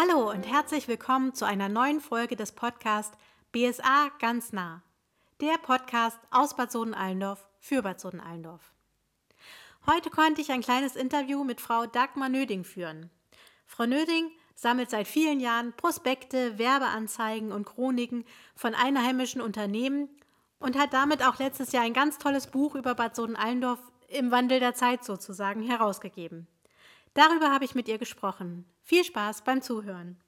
Hallo und herzlich willkommen zu einer neuen Folge des Podcasts BSA ganz nah. Der Podcast aus Bad Soden-Allendorf für Bad Soden-Allendorf. Heute konnte ich ein kleines Interview mit Frau Dagmar Nöding führen. Frau Nöding sammelt seit vielen Jahren Prospekte, Werbeanzeigen und Chroniken von einheimischen Unternehmen und hat damit auch letztes Jahr ein ganz tolles Buch über Bad Soden-Allendorf im Wandel der Zeit sozusagen herausgegeben. Darüber habe ich mit ihr gesprochen. Viel Spaß beim Zuhören.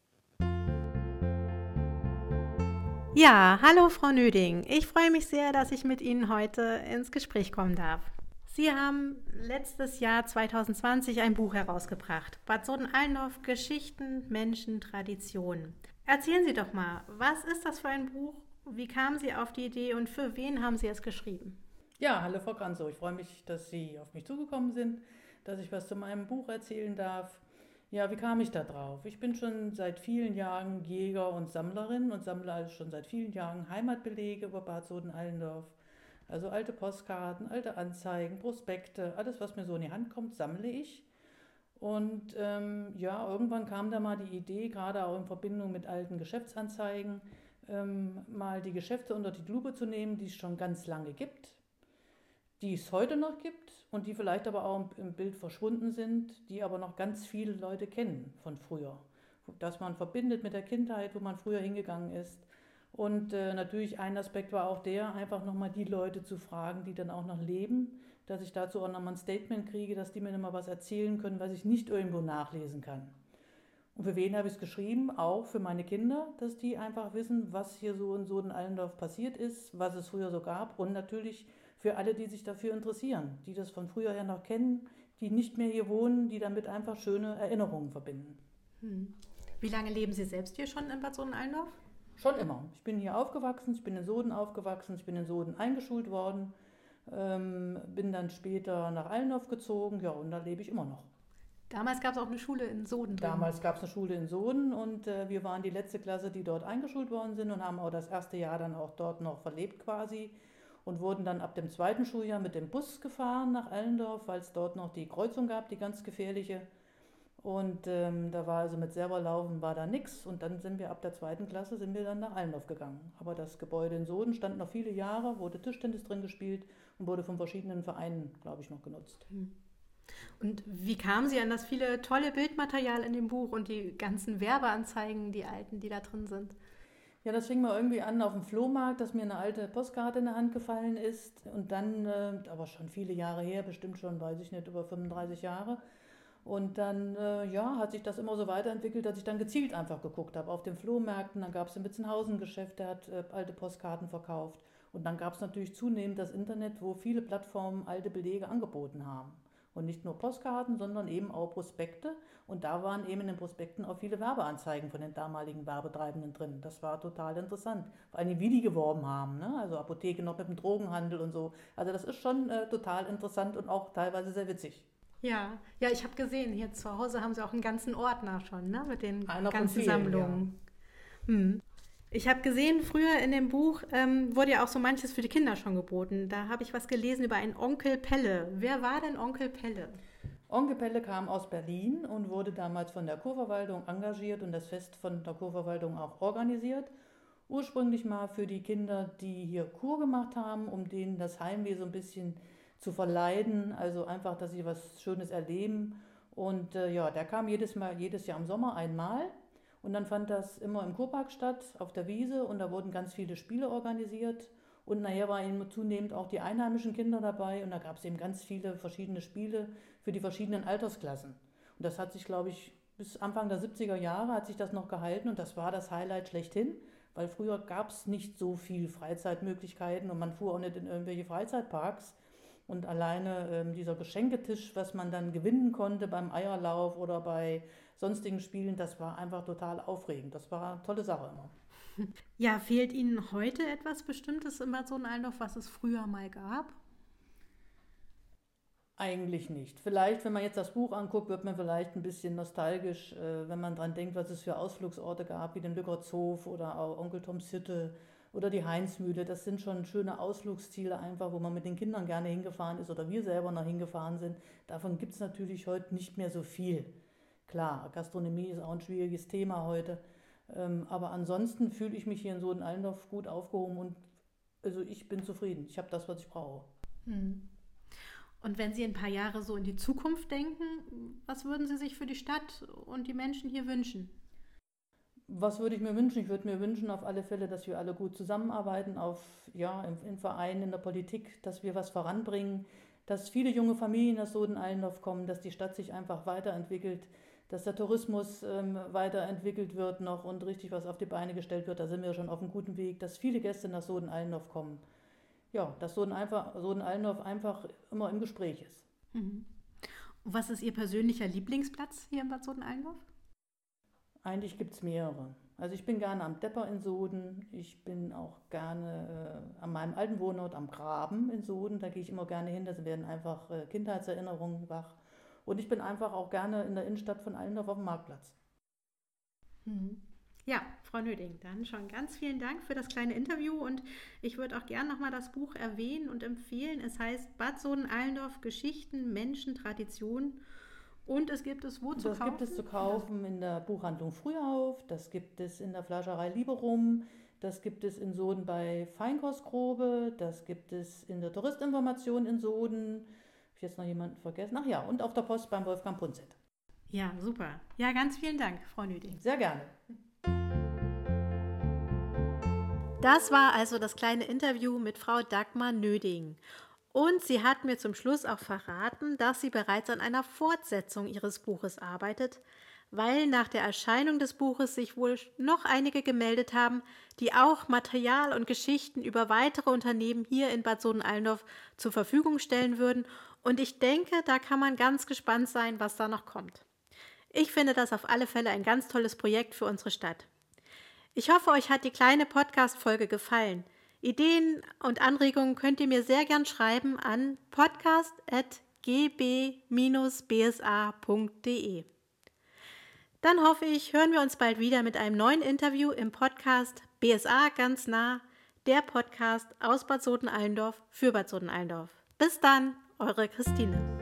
Ja, hallo Frau Nöding. Ich freue mich sehr, dass ich mit Ihnen heute ins Gespräch kommen darf. Sie haben letztes Jahr 2020 ein Buch herausgebracht. Bad Soden-Allendorf Geschichten, Menschen, Traditionen. Erzählen Sie doch mal, was ist das für ein Buch? Wie kamen Sie auf die Idee und für wen haben Sie es geschrieben? Ja, hallo Frau Granzow. Ich freue mich, dass Sie auf mich zugekommen sind, dass ich was zu meinem Buch erzählen darf. Ja, wie kam ich da drauf? Ich bin schon seit vielen Jahren Jäger und Sammlerin und sammle also schon seit vielen Jahren Heimatbelege über Bad Soden-Allendorf. Also alte Postkarten, alte Anzeigen, Prospekte, alles, was mir so in die Hand kommt, sammle ich. Und ähm, ja, irgendwann kam da mal die Idee, gerade auch in Verbindung mit alten Geschäftsanzeigen, ähm, mal die Geschäfte unter die Lupe zu nehmen, die es schon ganz lange gibt, die es heute noch gibt und die vielleicht aber auch im Bild verschwunden sind, die aber noch ganz viele Leute kennen von früher. Dass man verbindet mit der Kindheit, wo man früher hingegangen ist. Und äh, natürlich ein Aspekt war auch der, einfach nochmal die Leute zu fragen, die dann auch noch leben, dass ich dazu auch nochmal ein Statement kriege, dass die mir nochmal was erzählen können, was ich nicht irgendwo nachlesen kann. Und für wen habe ich es geschrieben? Auch für meine Kinder, dass die einfach wissen, was hier so in Soden-Allendorf passiert ist, was es früher so gab und natürlich für alle, die sich dafür interessieren, die das von früher her noch kennen, die nicht mehr hier wohnen, die damit einfach schöne Erinnerungen verbinden. Hm. Wie lange leben Sie selbst hier schon in Bad Soden-Allendorf? Schon immer. Ich bin hier aufgewachsen, ich bin in Soden aufgewachsen, ich bin in Soden eingeschult worden, ähm, bin dann später nach Allendorf gezogen, ja, und da lebe ich immer noch. Damals gab es auch eine Schule in Soden. Drin. Damals gab es eine Schule in Soden und äh, wir waren die letzte Klasse, die dort eingeschult worden sind und haben auch das erste Jahr dann auch dort noch verlebt quasi und wurden dann ab dem zweiten Schuljahr mit dem Bus gefahren nach Allendorf, weil es dort noch die Kreuzung gab, die ganz gefährliche. Und ähm, da war also mit Serverlaufen war da nichts und dann sind wir ab der zweiten Klasse sind wir dann nach Allendorf gegangen. Aber das Gebäude in Soden stand noch viele Jahre, wurde Tischtennis drin gespielt und wurde von verschiedenen Vereinen, glaube ich, noch genutzt. Hm. Und wie kamen Sie an das viele tolle Bildmaterial in dem Buch und die ganzen Werbeanzeigen, die alten, die da drin sind? Ja, das fing mal irgendwie an auf dem Flohmarkt, dass mir eine alte Postkarte in der Hand gefallen ist. Und dann, äh, aber schon viele Jahre her, bestimmt schon, weiß ich nicht, über 35 Jahre. Und dann, äh, ja, hat sich das immer so weiterentwickelt, dass ich dann gezielt einfach geguckt habe auf den Flohmärkten. Dann gab es ein Witzenhausen-Geschäft, der hat äh, alte Postkarten verkauft. Und dann gab es natürlich zunehmend das Internet, wo viele Plattformen alte Belege angeboten haben. Und nicht nur Postkarten, sondern eben auch Prospekte. Und da waren eben in den Prospekten auch viele Werbeanzeigen von den damaligen Werbetreibenden drin. Das war total interessant. Vor allem, wie die geworben haben. Ne? Also Apotheke noch mit dem Drogenhandel und so. Also das ist schon äh, total interessant und auch teilweise sehr witzig. Ja, ja, ich habe gesehen, hier zu Hause haben sie auch einen ganzen Ordner schon, ne? Mit den Einer ganzen vielen, Sammlungen. Ja. Hm. Ich habe gesehen, früher in dem Buch ähm, wurde ja auch so manches für die Kinder schon geboten. Da habe ich was gelesen über einen Onkel Pelle. Wer war denn Onkel Pelle? Onkel Pelle kam aus Berlin und wurde damals von der Kurverwaltung engagiert und das Fest von der Kurverwaltung auch organisiert. Ursprünglich mal für die Kinder, die hier Kur gemacht haben, um denen das Heimweh so ein bisschen zu verleiden, also einfach, dass sie was Schönes erleben. Und äh, ja, der kam jedes Mal, jedes Jahr im Sommer einmal und dann fand das immer im Kurpark statt, auf der Wiese und da wurden ganz viele Spiele organisiert. Und nachher waren zunehmend auch die einheimischen Kinder dabei und da gab es eben ganz viele verschiedene Spiele für die verschiedenen Altersklassen. Und das hat sich, glaube ich, bis Anfang der 70er Jahre hat sich das noch gehalten und das war das Highlight schlechthin, weil früher gab es nicht so viel Freizeitmöglichkeiten und man fuhr auch nicht in irgendwelche Freizeitparks. Und alleine ähm, dieser Geschenketisch, was man dann gewinnen konnte beim Eierlauf oder bei sonstigen Spielen, das war einfach total aufregend. Das war eine tolle Sache immer. Ja, fehlt Ihnen heute etwas Bestimmtes in Bad Sohn-Allendorf, was es früher mal gab? Eigentlich nicht. Vielleicht, wenn man jetzt das Buch anguckt, wird man vielleicht ein bisschen nostalgisch, äh, wenn man daran denkt, was es für Ausflugsorte gab, wie den Lückertshof oder auch Onkel Toms Hütte oder die Heinzmühle. Das sind schon schöne Ausflugsziele einfach, wo man mit den Kindern gerne hingefahren ist oder wir selber noch hingefahren sind. Davon gibt es natürlich heute nicht mehr so viel. Klar, Gastronomie ist auch ein schwieriges Thema heute. Ähm, aber ansonsten fühle ich mich hier in Soden-Allendorf gut aufgehoben und also ich bin zufrieden. Ich habe das, was ich brauche. Hm. Und wenn Sie ein paar Jahre so in die Zukunft denken, was würden Sie sich für die Stadt und die Menschen hier wünschen? Was würde ich mir wünschen? Ich würde mir wünschen auf alle Fälle, dass wir alle gut zusammenarbeiten, auf, ja, im, im Verein, in der Politik, dass wir was voranbringen, dass viele junge Familien aus Soden-Allendorf kommen, dass die Stadt sich einfach weiterentwickelt, dass der Tourismus ähm, weiterentwickelt wird noch und richtig was auf die Beine gestellt wird. Da sind wir schon auf einem guten Weg, dass viele Gäste nach Soden-Allendorf kommen. Ja, dass Soden-Allendorf einfach immer im Gespräch ist. Mhm. Was ist Ihr persönlicher Lieblingsplatz hier in Bad Soden-Allendorf? Eigentlich gibt es mehrere. Also ich bin gerne am Depper in Soden. Ich bin auch gerne äh, an meinem alten Wohnort am Graben in Soden. Da gehe ich immer gerne hin. Da werden einfach äh, Kindheitserinnerungen wach. Und ich bin einfach auch gerne in der Innenstadt von Allendorf auf dem Marktplatz. Mhm. Ja, Frau Nöding, dann schon ganz vielen Dank für das kleine Interview und ich würde auch gerne nochmal das Buch erwähnen und empfehlen. Es heißt Bad Soden-Allendorf Geschichten, Menschen, Traditionen und es gibt es wo zu das kaufen? Das gibt es zu kaufen in der Buchhandlung Frühauf, das gibt es in der Fleischerei Liberum, das gibt es in Soden bei Feinkostgrobe, das gibt es in der Touristinformation in Soden. Habe ich jetzt noch jemanden vergessen? Ach ja, und auf der Post beim Wolfgang Punzet. Ja, super. Ja, ganz vielen Dank, Frau Nüding. Sehr gerne. Das war also das kleine Interview mit Frau Dagmar Nöding. Und sie hat mir zum Schluss auch verraten, dass sie bereits an einer Fortsetzung ihres Buches arbeitet, weil nach der Erscheinung des Buches sich wohl noch einige gemeldet haben, die auch Material und Geschichten über weitere Unternehmen hier in Bad Soden-Allendorf zur Verfügung stellen würden. Und ich denke, da kann man ganz gespannt sein, was da noch kommt. Ich finde das auf alle Fälle ein ganz tolles Projekt für unsere Stadt. Ich hoffe, euch hat die kleine Podcast-Folge gefallen. Ideen und Anregungen könnt ihr mir sehr gern schreiben an podcast.gb-bsa.de. Dann hoffe ich, hören wir uns bald wieder mit einem neuen Interview im Podcast BSA ganz nah, der Podcast aus Bad Soden-Allendorf für Bad Soden-Allendorf. Bis dann, eure Christine.